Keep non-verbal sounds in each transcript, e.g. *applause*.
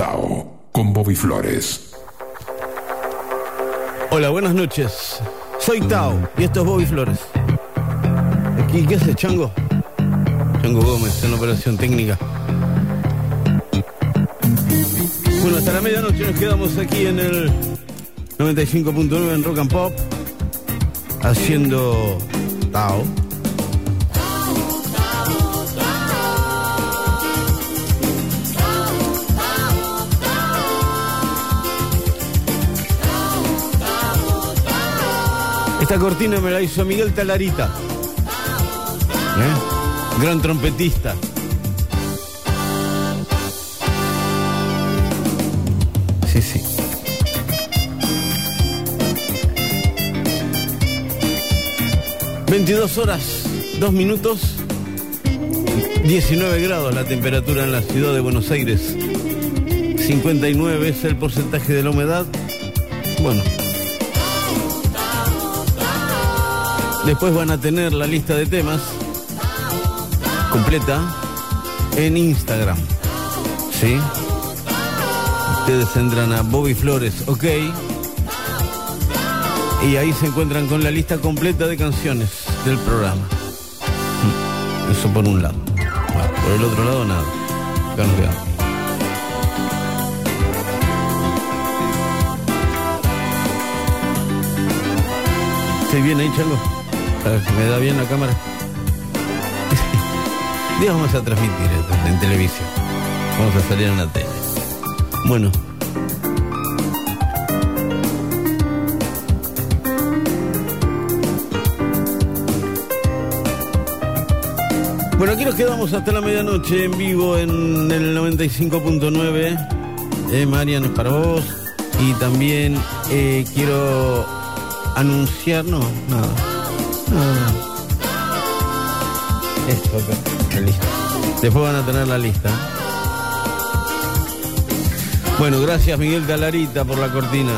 Tao con Bobby Flores. Hola, buenas noches. Soy Tao y esto es Bobby Flores. Aquí, ¿qué haces, Chango? Chango Gómez, en operación técnica. Bueno, hasta la medianoche nos quedamos aquí en el 95.9 en Rock and Pop, haciendo Tao. Esta cortina me la hizo Miguel Talarita. ¿Eh? Gran trompetista. Sí, sí. Veintidós horas, dos minutos, 19 grados la temperatura en la ciudad de Buenos Aires. 59 es el porcentaje de la humedad. Bueno, Después van a tener la lista de temas completa en Instagram. ¿Sí? Ustedes entran a Bobby Flores, ok. Y ahí se encuentran con la lista completa de canciones del programa. Mm, Eso por un lado. Bueno, por el otro lado, nada. Acá nos quedamos. ¿Estoy bien ahí, Chango? ¿Me da bien la cámara? *laughs* Dios, vamos a transmitir esto en televisión. Vamos a salir en la tele. Bueno. Bueno, aquí nos quedamos hasta la medianoche en vivo en el 95.9. Eh, Marian, es para vos. Y también eh, quiero anunciar, no, nada. Ah. Esto. La lista. Después van a tener la lista. Bueno, gracias Miguel Talarita por la cortina.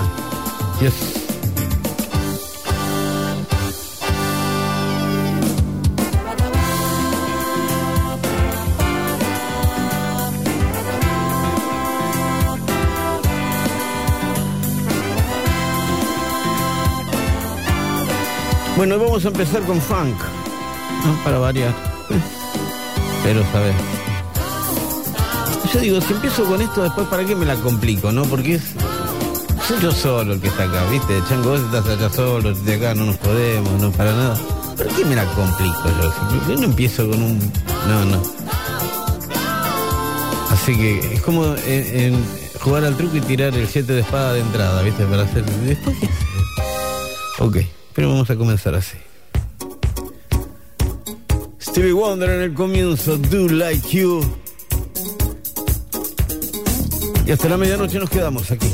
Bueno, vamos a empezar con funk. ¿no? Para variar. Pero, ¿sabes? Yo digo, si empiezo con esto, después, ¿para qué me la complico, no? Porque es. Soy yo solo el que está acá, ¿viste? Chango, vos estás allá solo, de acá no nos podemos, no para nada. ¿Por qué me la complico yo? Yo no empiezo con un. No, no. Así que es como en, en jugar al truco y tirar el 7 de espada de entrada, ¿viste? Para hacer. ¿Después qué? Ok. Pero vamos a comenzar así. Stevie Wonder en el comienzo, Do Like You. Y hasta la medianoche nos quedamos aquí.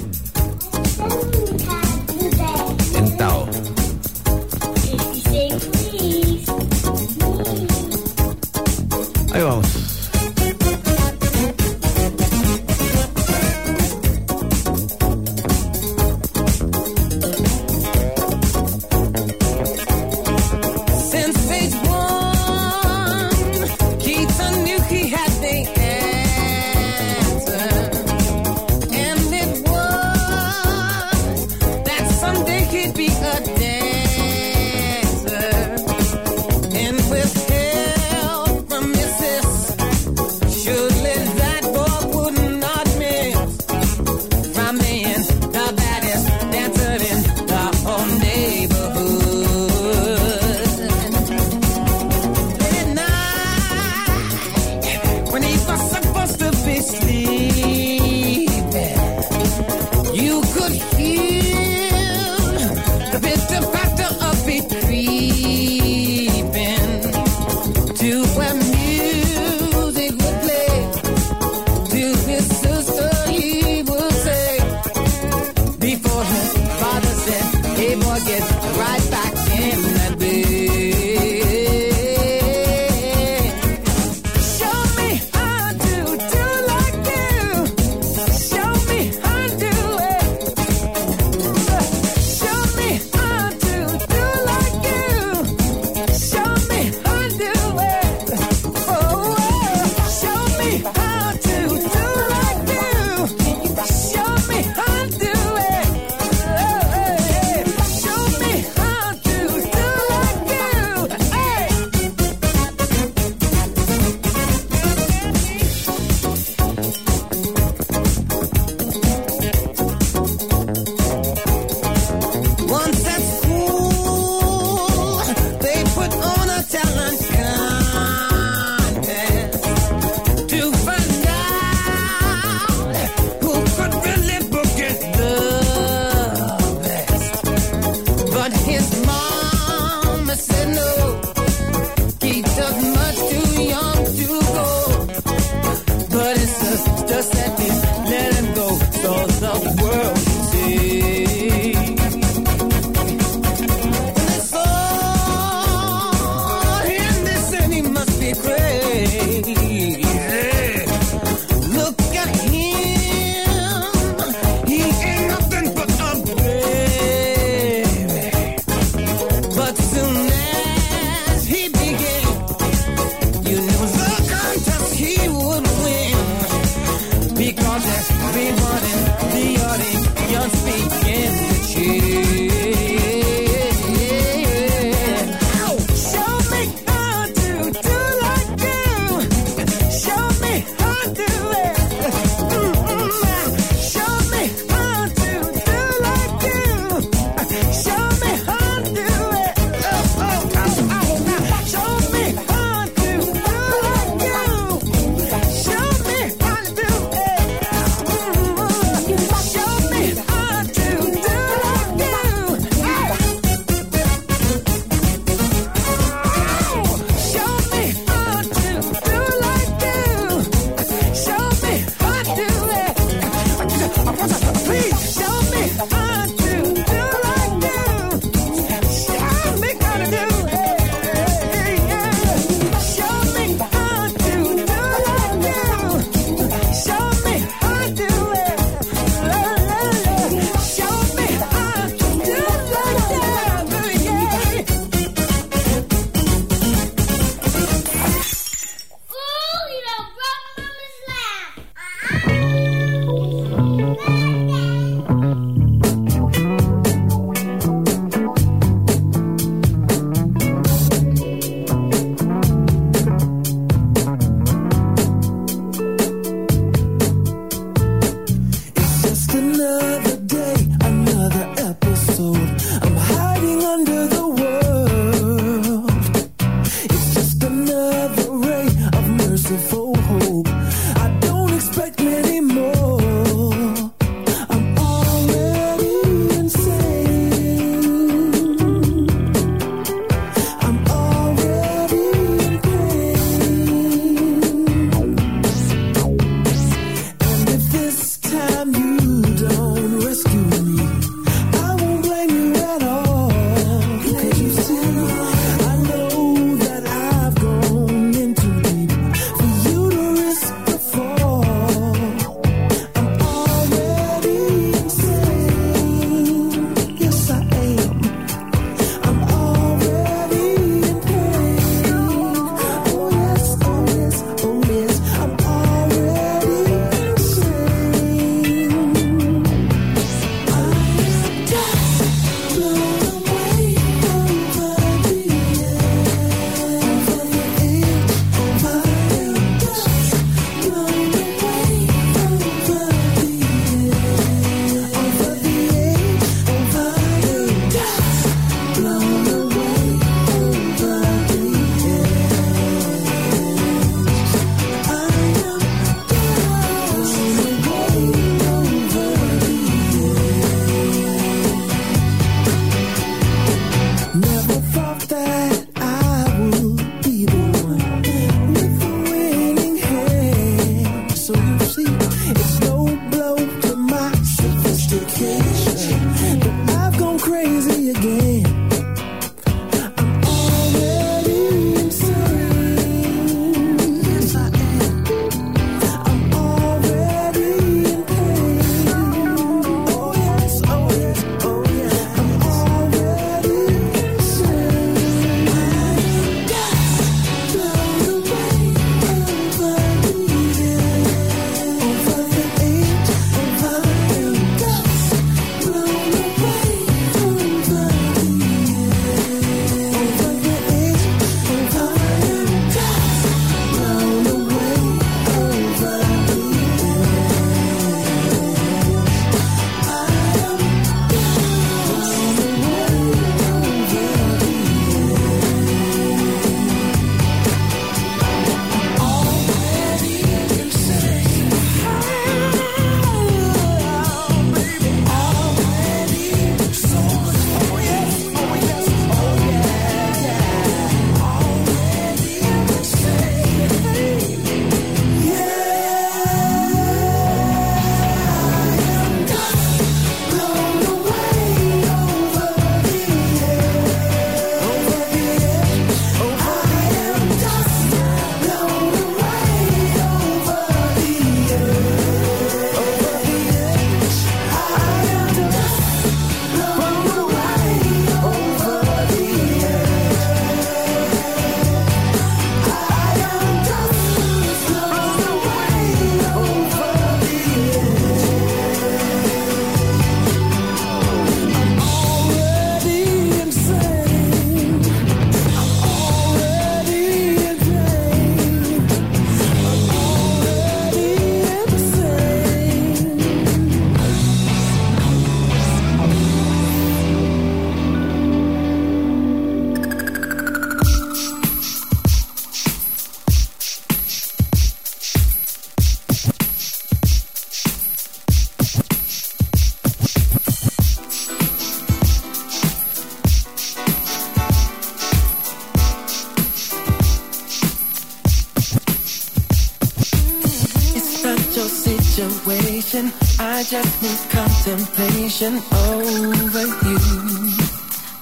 obsession over you.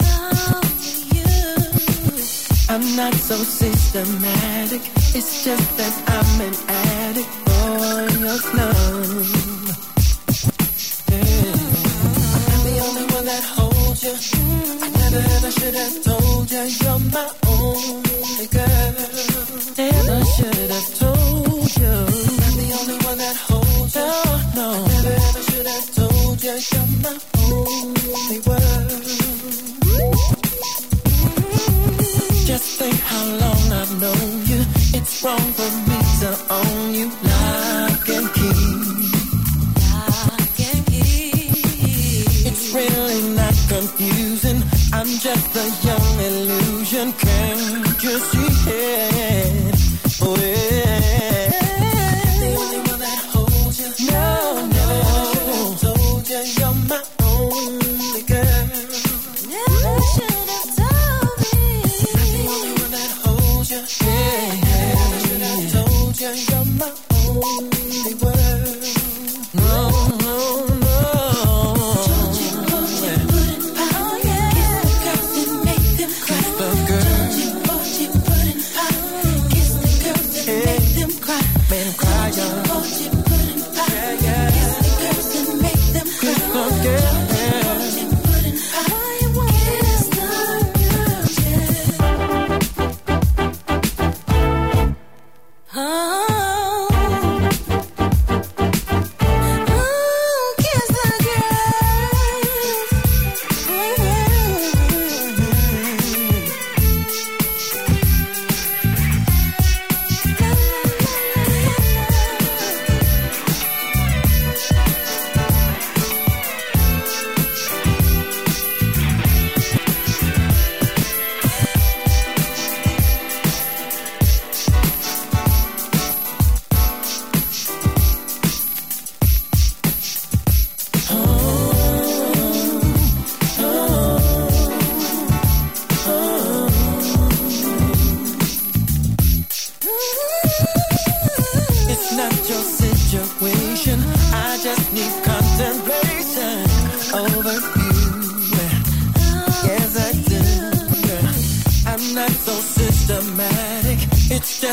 Over you. I'm not so systematic, it's just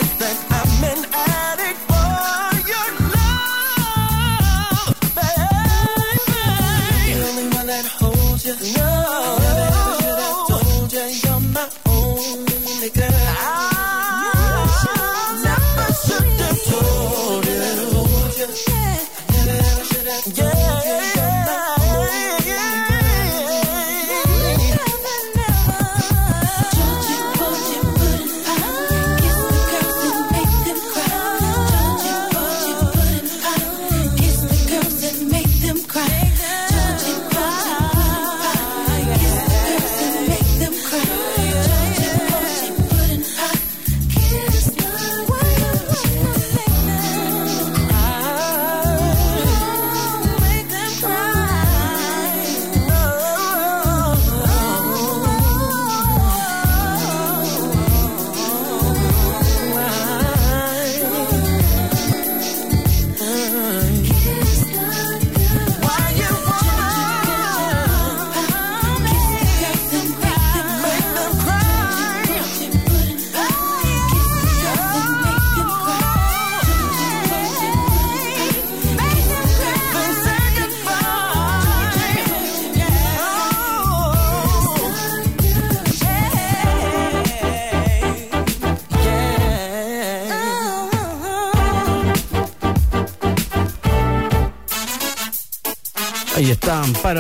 that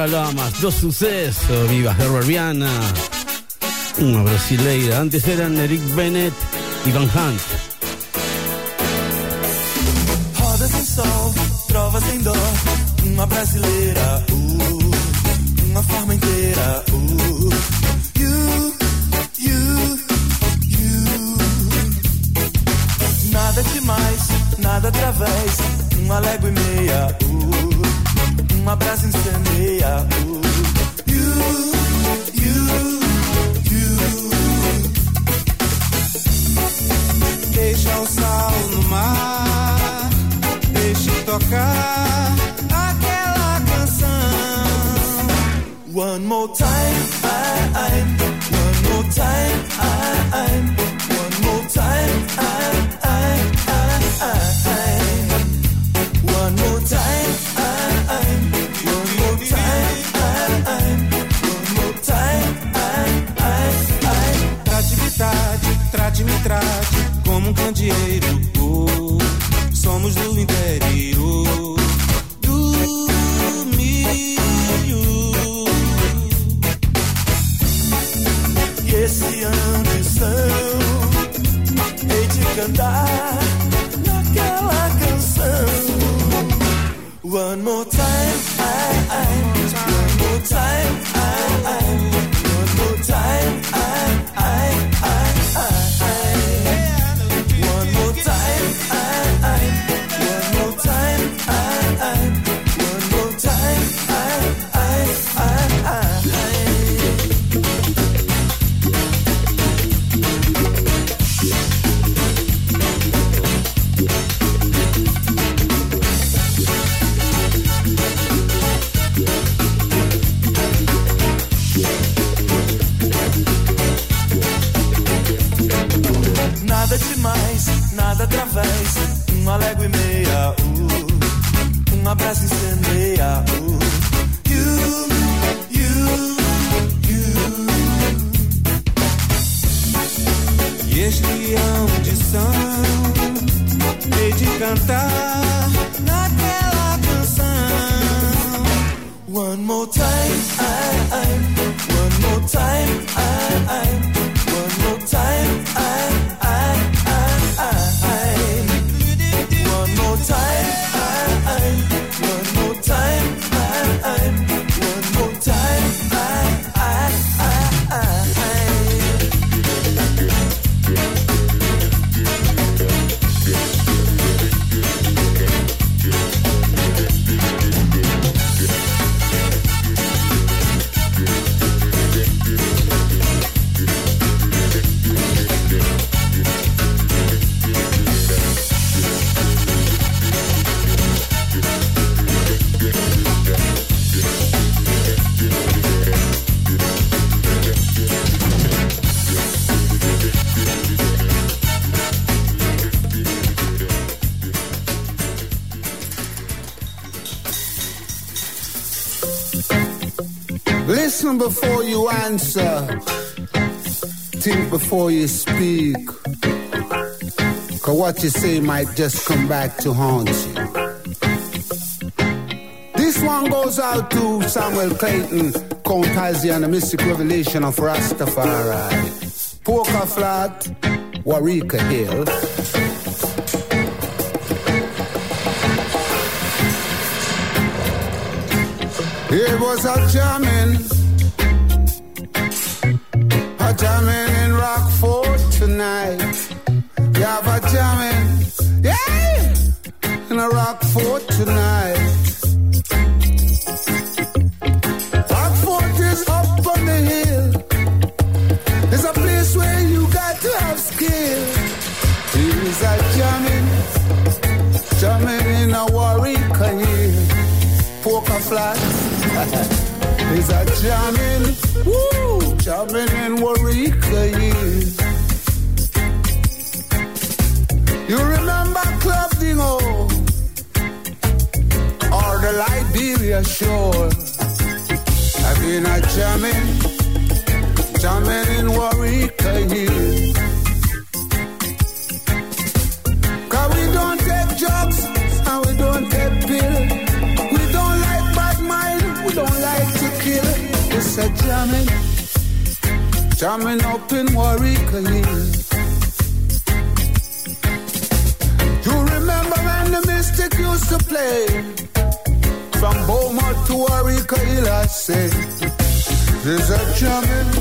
Lamas, dos sucesos, viva Herbert Viana, una brasileira, antes eran Eric Bennett y Van Hunt. Answer. Think before you speak. Cause what you say might just come back to haunt you. This one goes out to Samuel Clayton, Count Hazi and the Mystic Revelation of Rastafari. Poker Flat, Warika Hill. It was a jamming jamming in Rockford tonight. You have a jamming, yeah, in a Rockford tonight. Rockford is up on the hill. It's a place where you got to have skill. Here's a jamming, jamming in a Warwick hill. Poker flats. *laughs* Is a jamming, woo, jamming in Warwick, You remember Club Dingo? Or the Liberia Shore? I've been a jamming, jamming in Warwick, Cause we don't take drugs and we don't take pills. We don't like bad mind, we don't like to kill. It's a jamming, jamming up in Warwick You remember when the Mystic used to play from Beaumont to Warwick Hill? I say there's a jamming,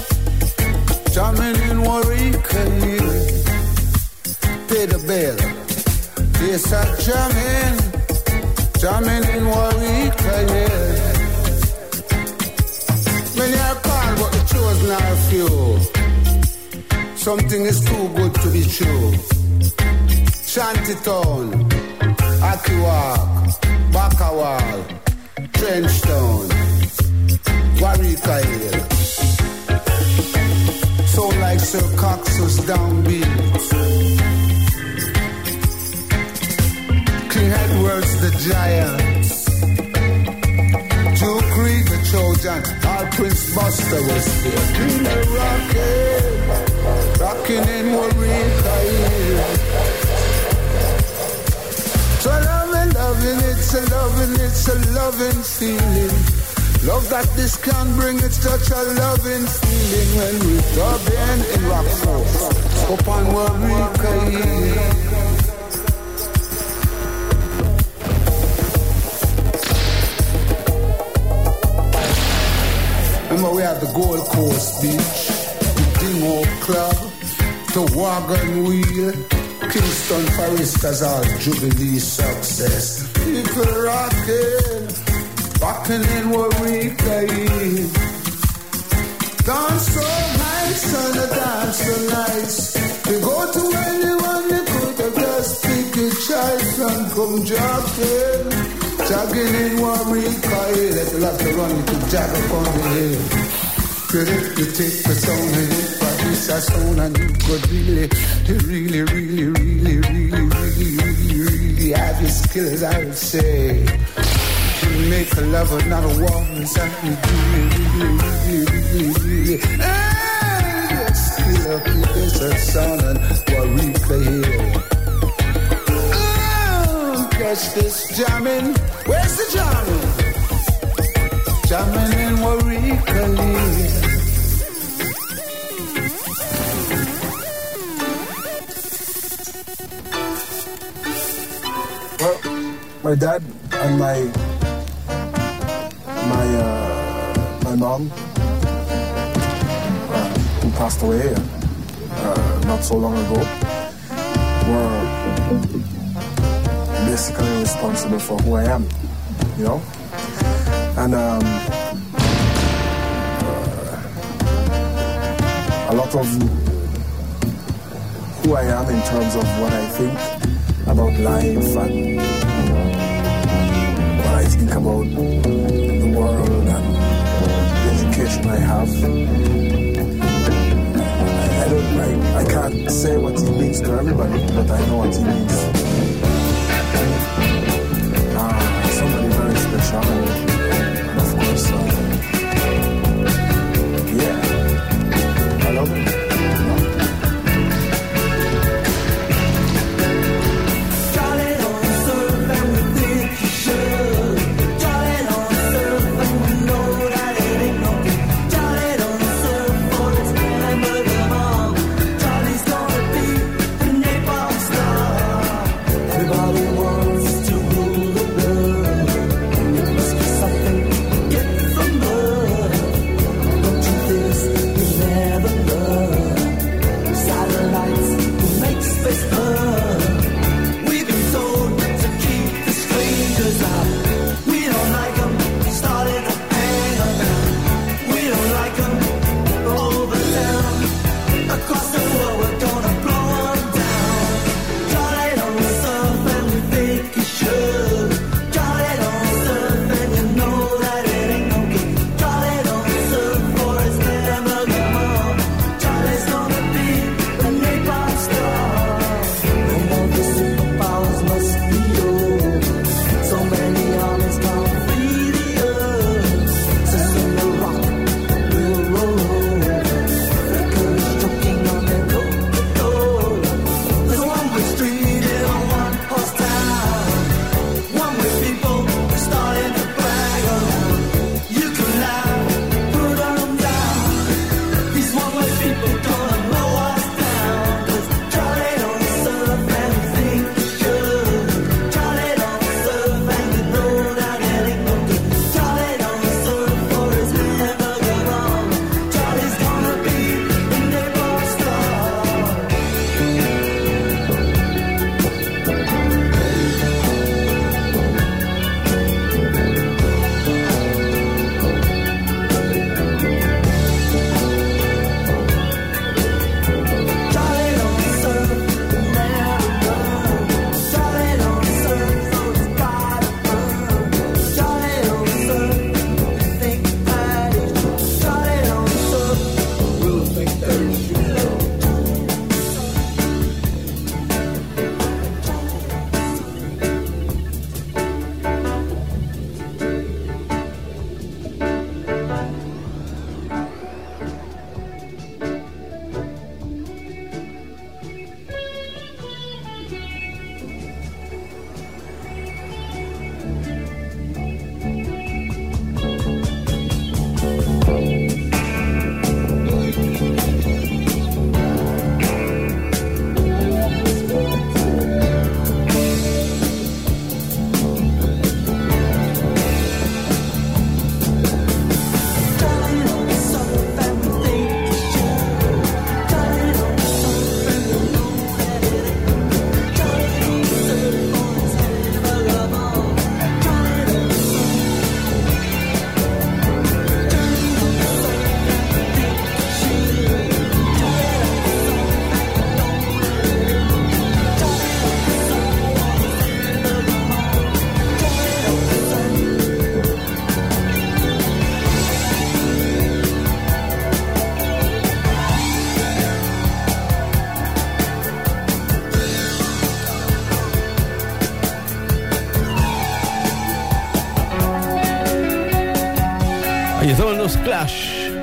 jamming in Warwick Hill. Pay the bill. There's a jamming, jamming in Warwick Hill. Chosen are few. Something is too good to be true. Shantytown, Akiwak, Bakawal, Trenchtown. Warika Hill. So like Sir Cox's downbeat. King Edward's the giant. Trojan. Our Prince Buster was there. King of rockin', eh? rockin' in Warika So loving, loving, it's a loving, it's a loving feeling. Love that this can bring, it's such a loving feeling when we club in in Rockford. Upon Warika Hill. Remember we have the Gold Coast Beach, the Dingo Club, the Wagon Wheel, Kingston Forest as our Jubilee success. People rocking, rocking in Warika Hill. Dance so nice and the dance so nice. We go to anyone we could have just pick a choice and come jogging. Jogging in Hill. If you have to run, could jog up the hill. Good if you take the sound and you produce a sound and you could really, really, really, really, really, really, really, really have your skills, I would say. You make a lover, not a woman, something really, really, really, really, really. Skill up, you get a sound and Warika Hill. Oh, catch this jamming. Where's the jamming? Jamming in Warika Hill. Well, my dad and my my uh, my mom, uh, who passed away uh, not so long ago, were basically responsible for who I am, you know. And um, uh, a lot of who I am in terms of what I think about life and what I think about the world and the education I have. I don't I, I can't say what it means to everybody, but I know what it means. Song.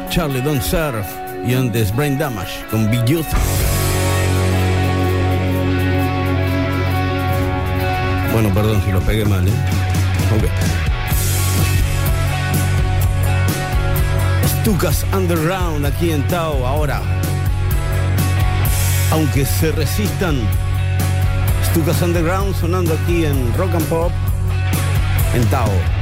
Charlie Don't Surf y antes Brain Damage con Big Youth. Bueno, perdón si lo pegué mal, ¿eh? Ok. Stukas Underground aquí en Tao ahora. Aunque se resistan, Stukas Underground sonando aquí en Rock and Pop en Tao.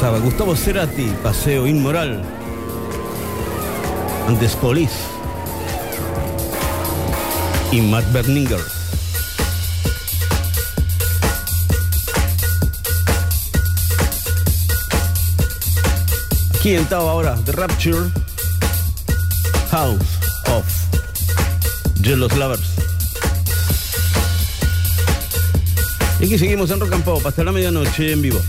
Gustavo Cerati, Paseo Inmoral. Antes Police. Y Matt Berninger. Aquí estaba ahora The Rapture. House of Jealous Lovers. Y aquí seguimos en Rock and hasta la medianoche en vivo.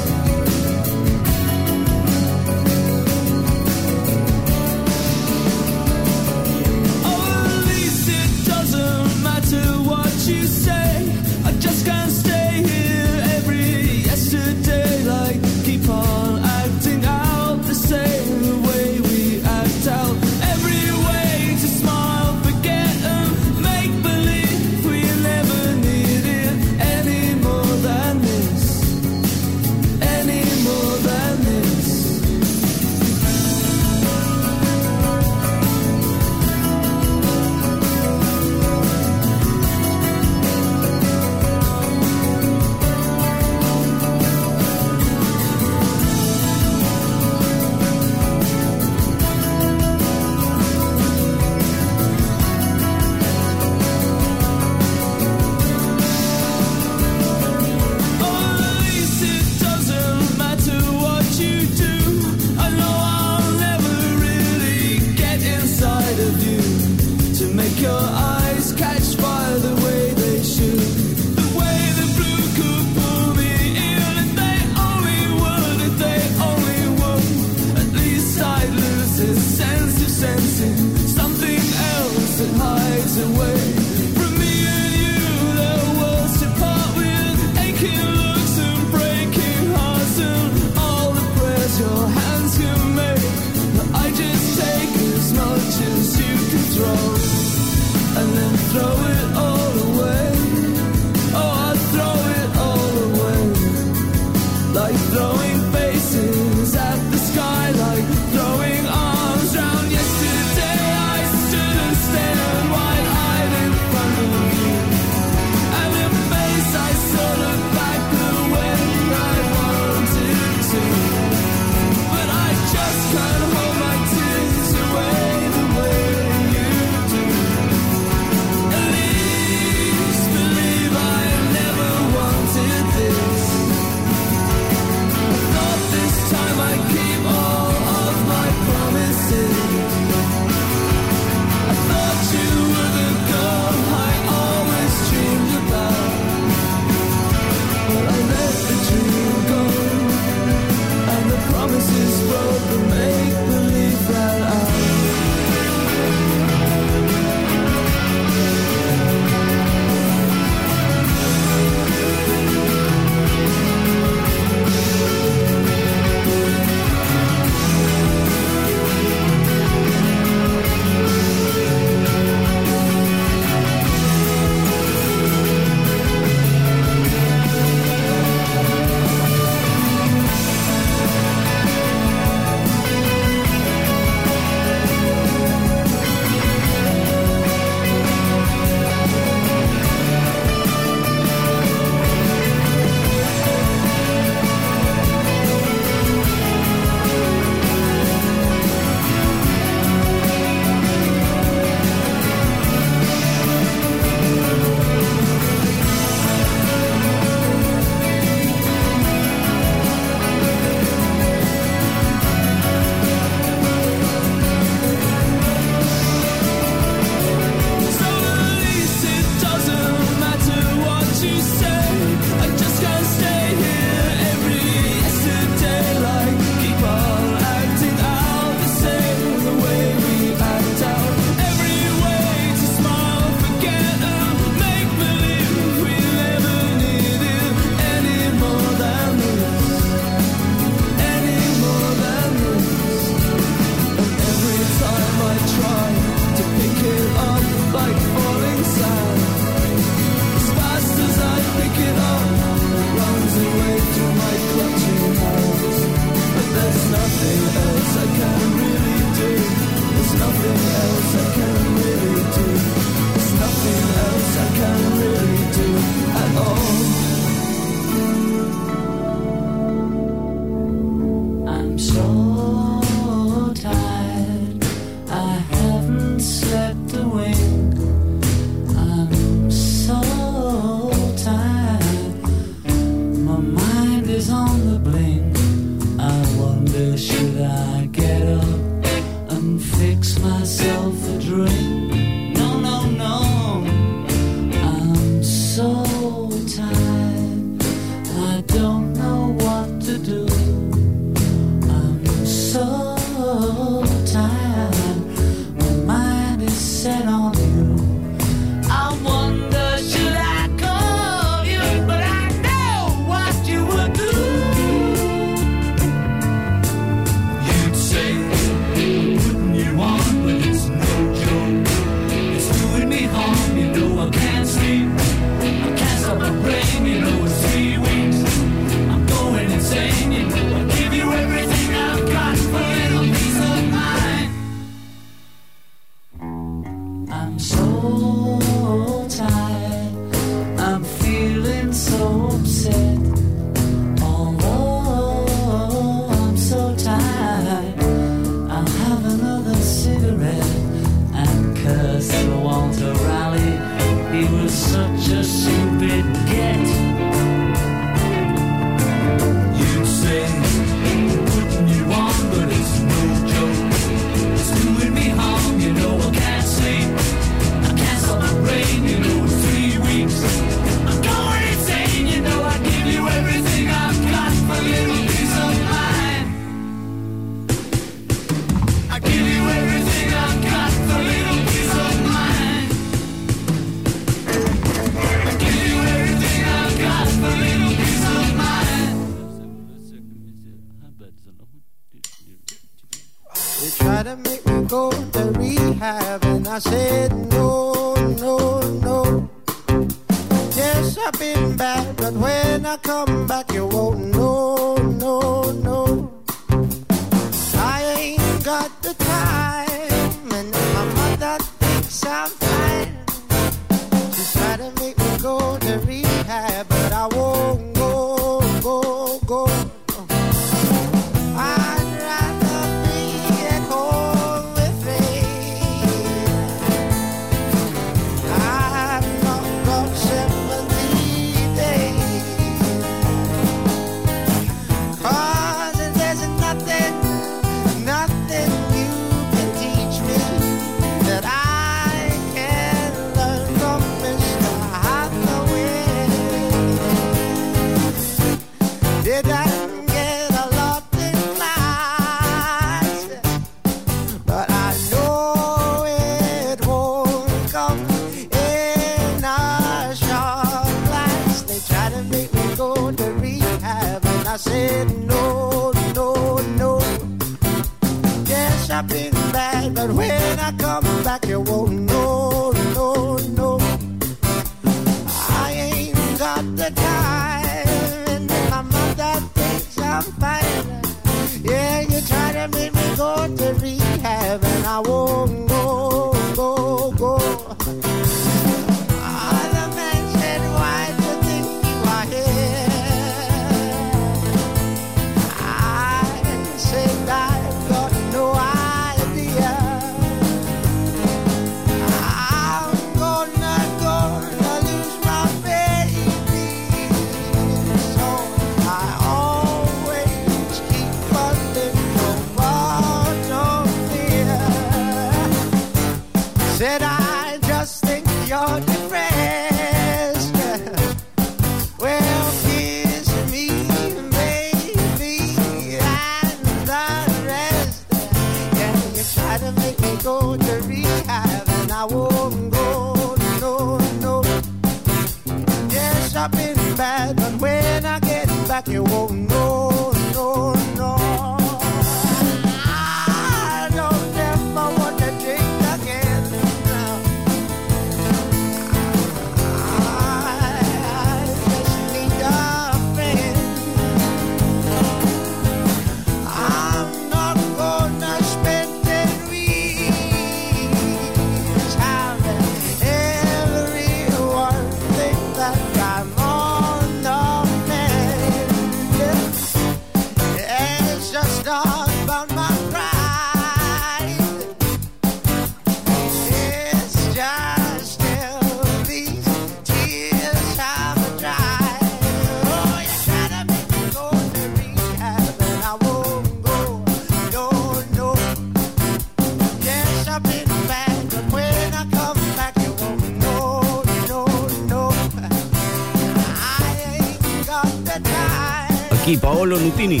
Paolo Nutini,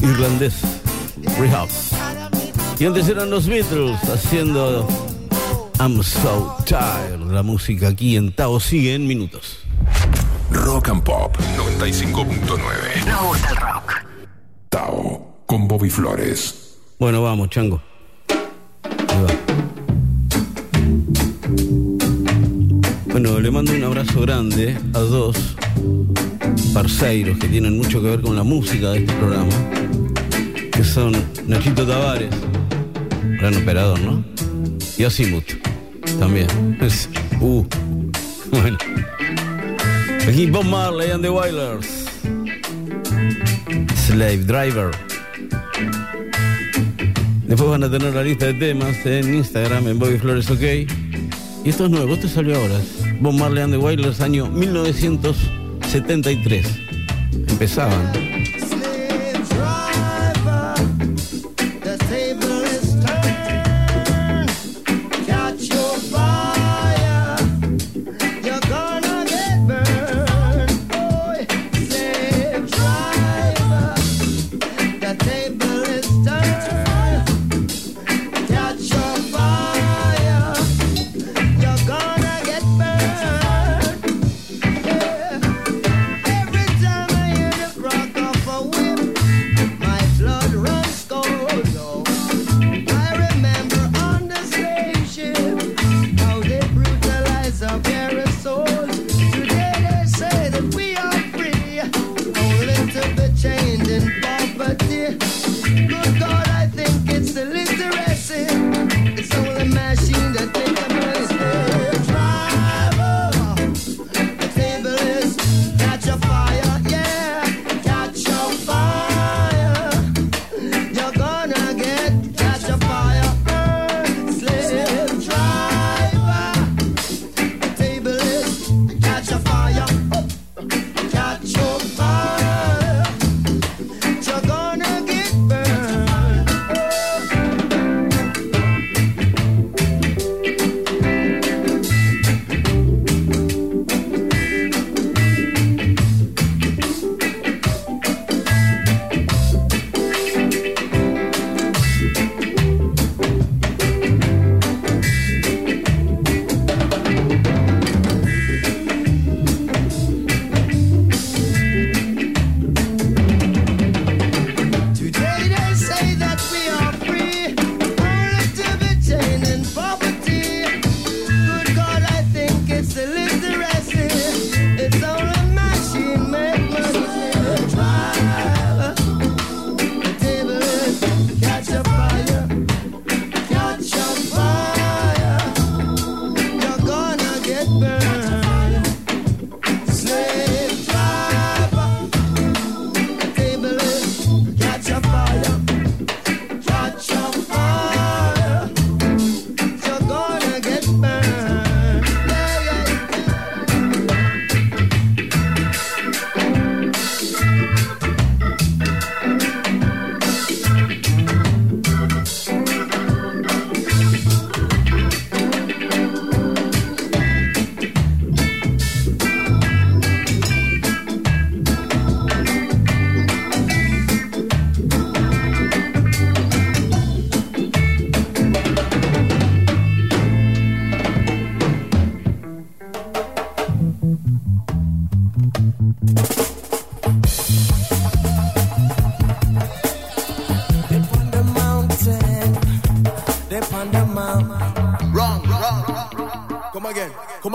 irlandés, Rehab. Y antes eran los Beatles haciendo I'm So Tired, la música aquí en Tao sigue en minutos. Rock and Pop 95.9. No gusta el rock. Tao con Bobby Flores. Bueno, vamos, chango. Bueno, le mando un abrazo grande a dos Parceiros, que tienen mucho que ver con la música de este programa, que son Nachito Tavares, gran operador, ¿no? Y Asimut, también. Es, uh, *laughs* bueno. Aquí Bob Marley and the Wailers. Slave Driver. Después van a tener la lista de temas en Instagram, en Bobby Flores OK. Y esto es nuevo, esto salió ahora. Bob Marley and the Wailers, año 1900. 73. Empezaban.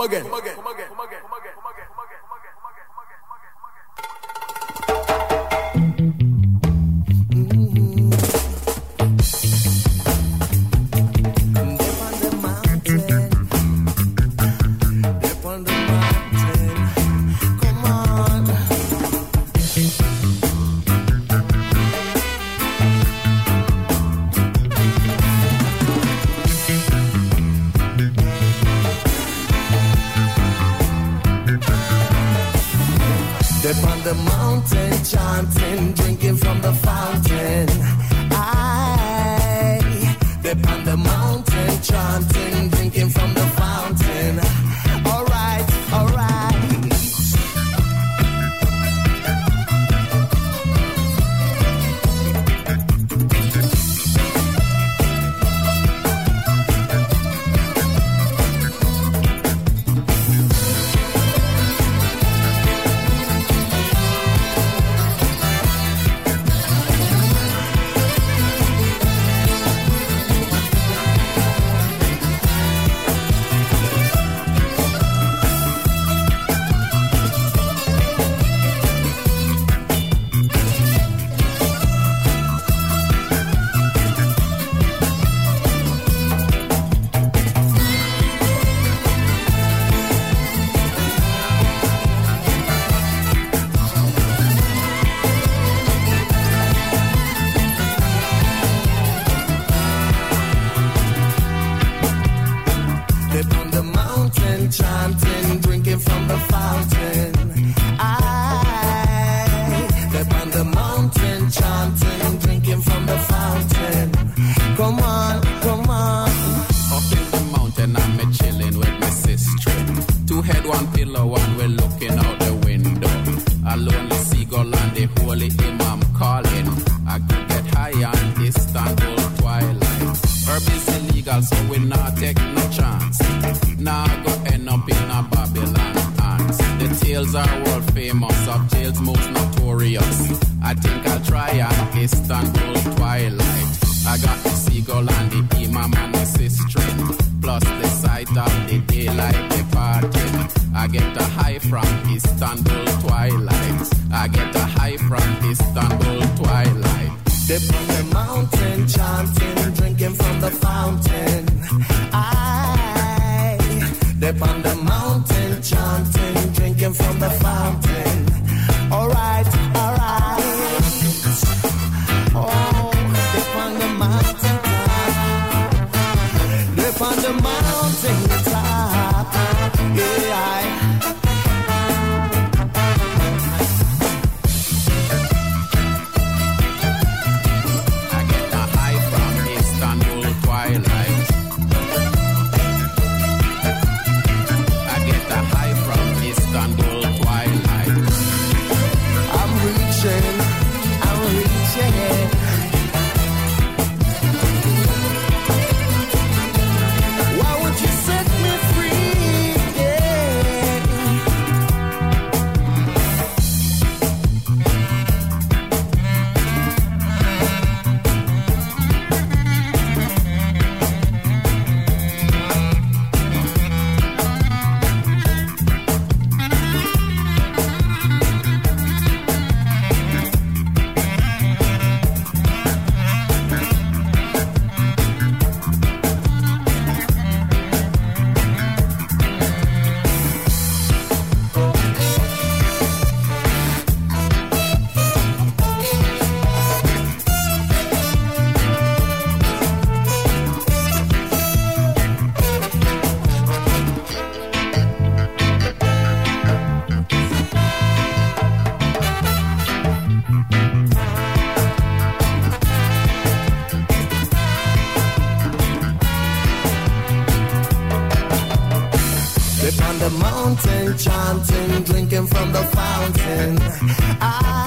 Again, come again. Chanting, drinking from the fountain. I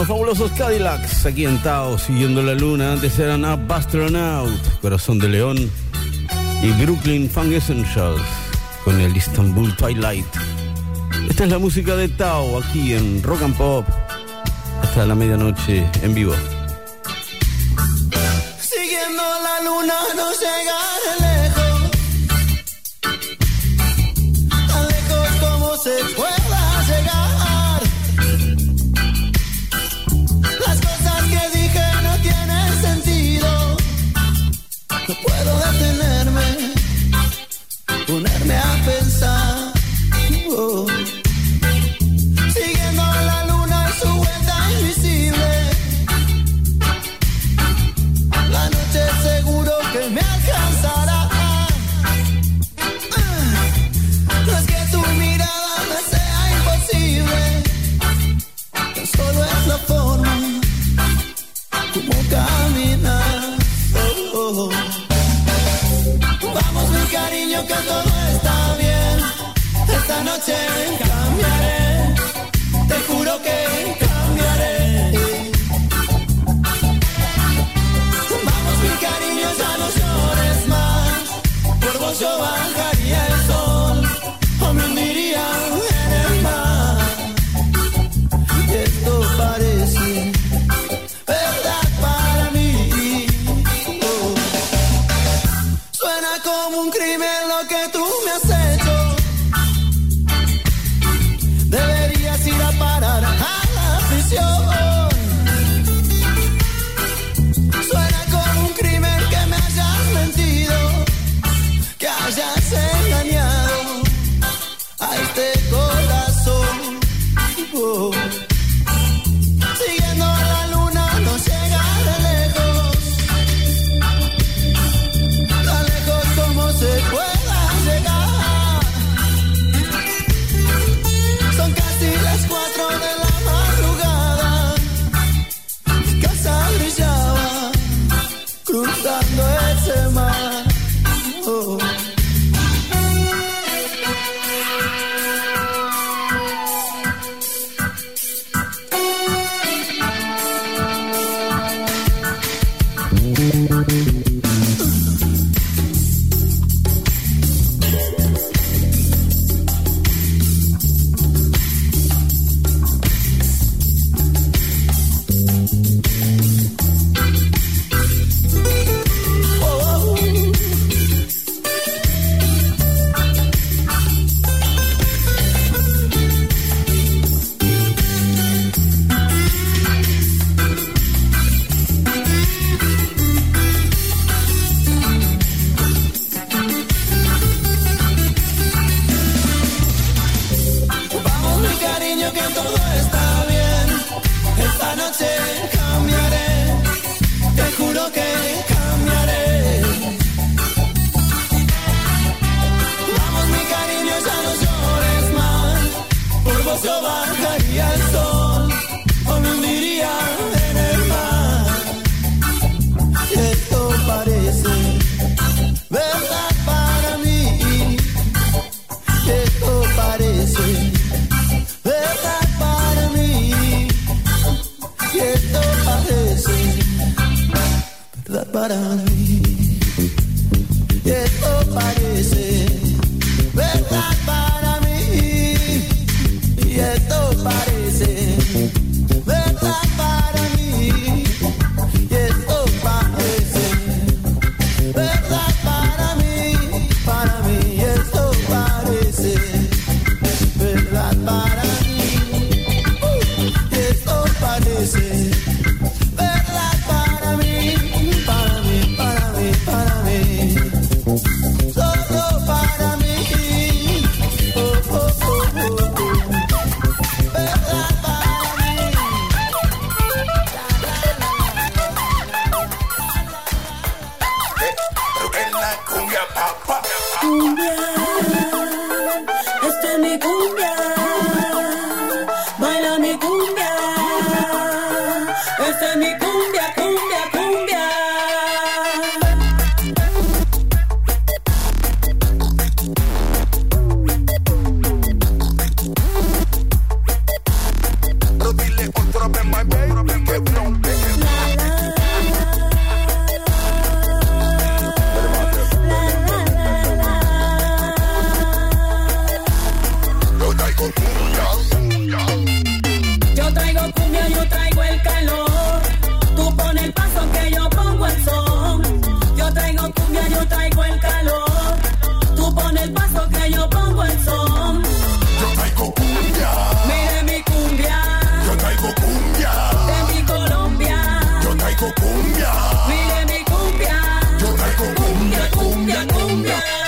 los fabulosos Cadillacs aquí en Tao, siguiendo la luna. Antes eran Up Astronaut, Corazón de León y Brooklyn Funk Essentials con el Istanbul Twilight. Esta es la música de Tao aquí en Rock and Pop hasta la medianoche en vivo. people. Colombia.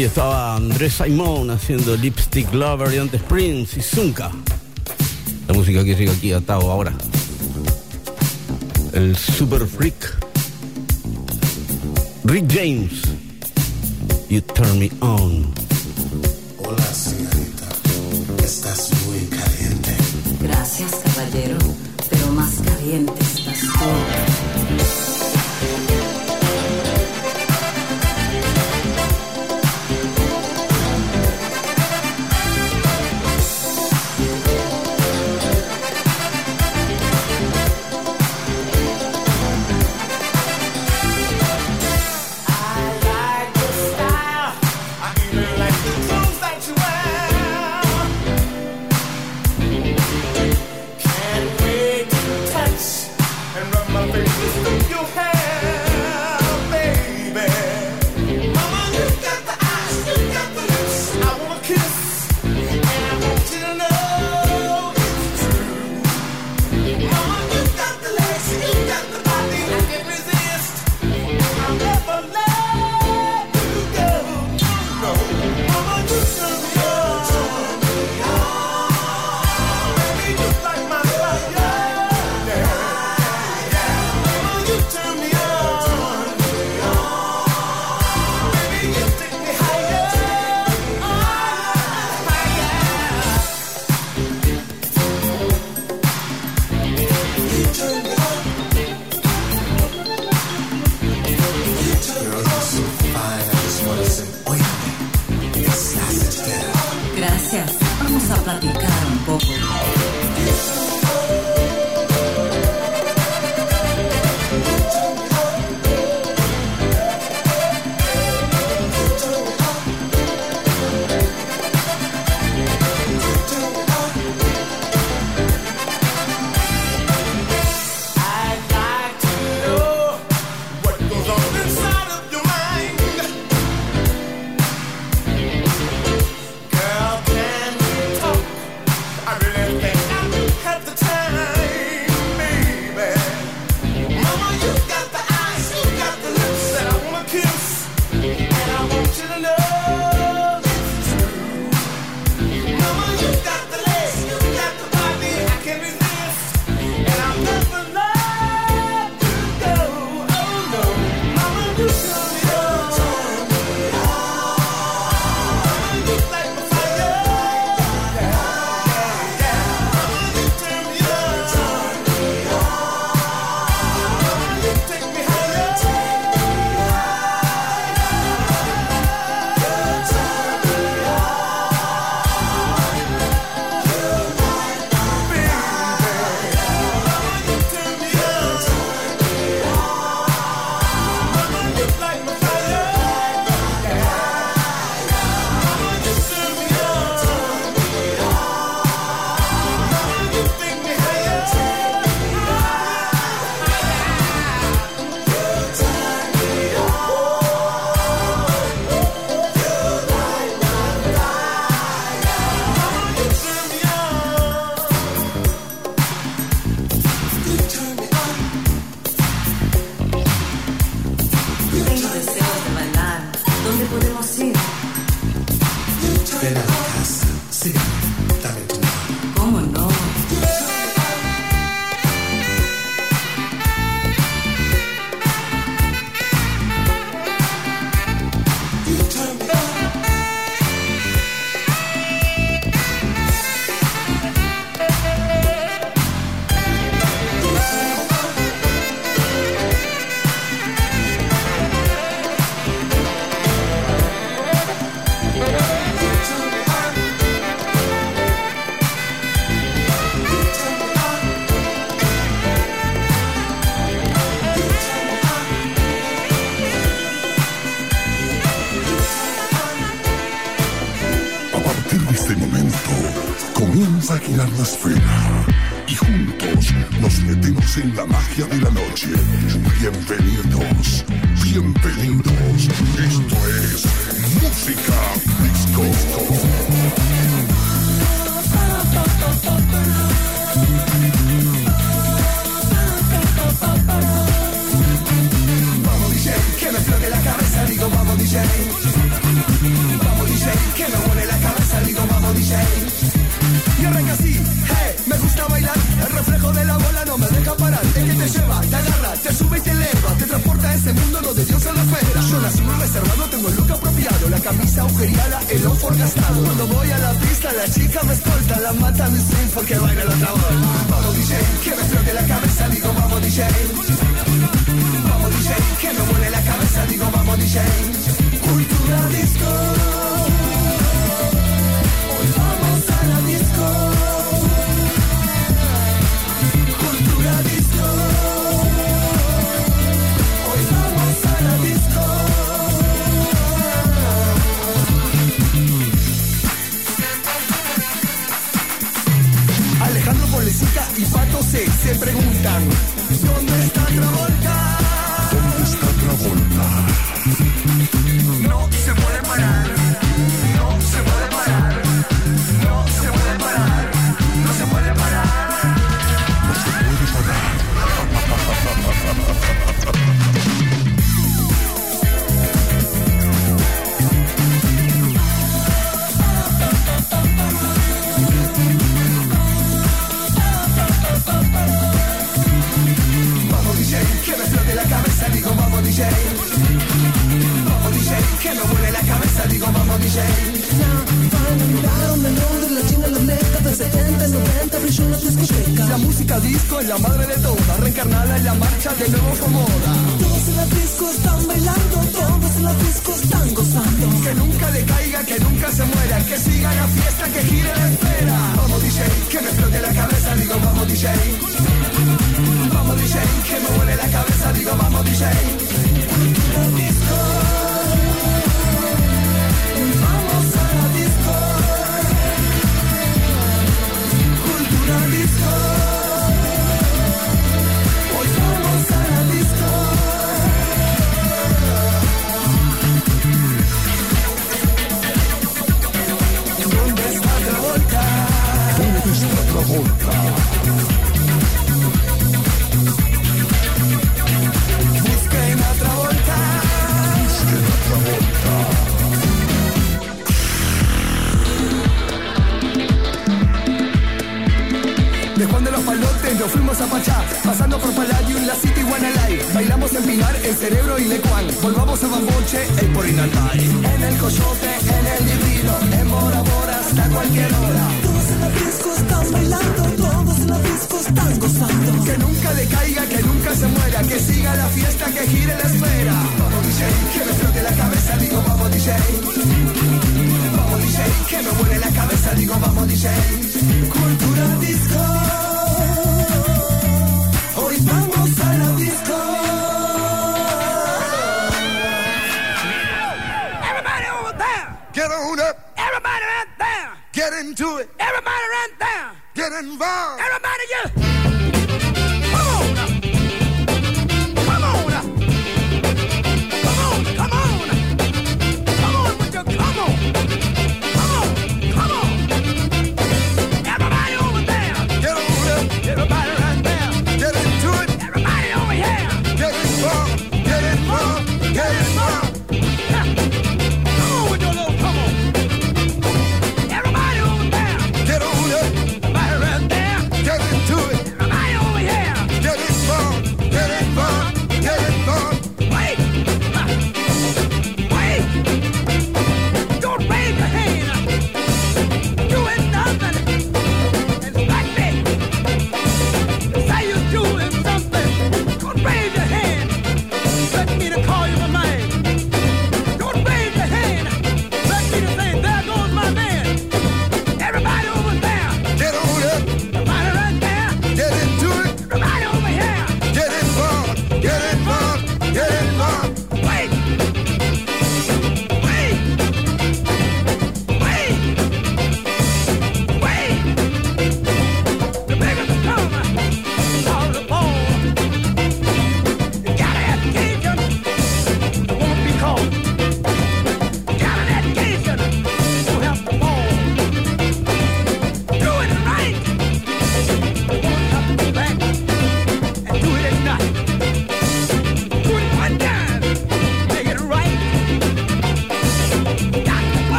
Ahí estaba Andrés Simón haciendo Lipstick Lover y antes Prince y Zunka. La música que llega aquí atado ahora. El Super Freak. Rick James. You turn me on.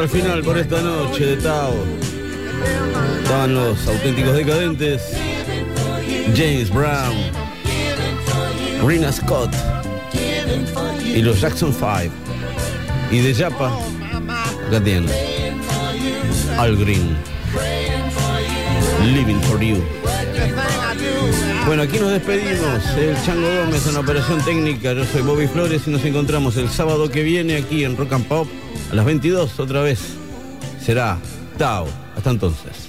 Al final por esta noche de Tao. Estaban los auténticos decadentes. James Brown. Rina Scott. Y los Jackson 5. Y de Yapa. Acá tienen. Al Green. Living for You. Bueno, aquí nos despedimos. El Chango Gómez en operación técnica. Yo soy Bobby Flores y nos encontramos el sábado que viene aquí en Rock and Pop a las 22 otra vez. Será Tao. Hasta entonces.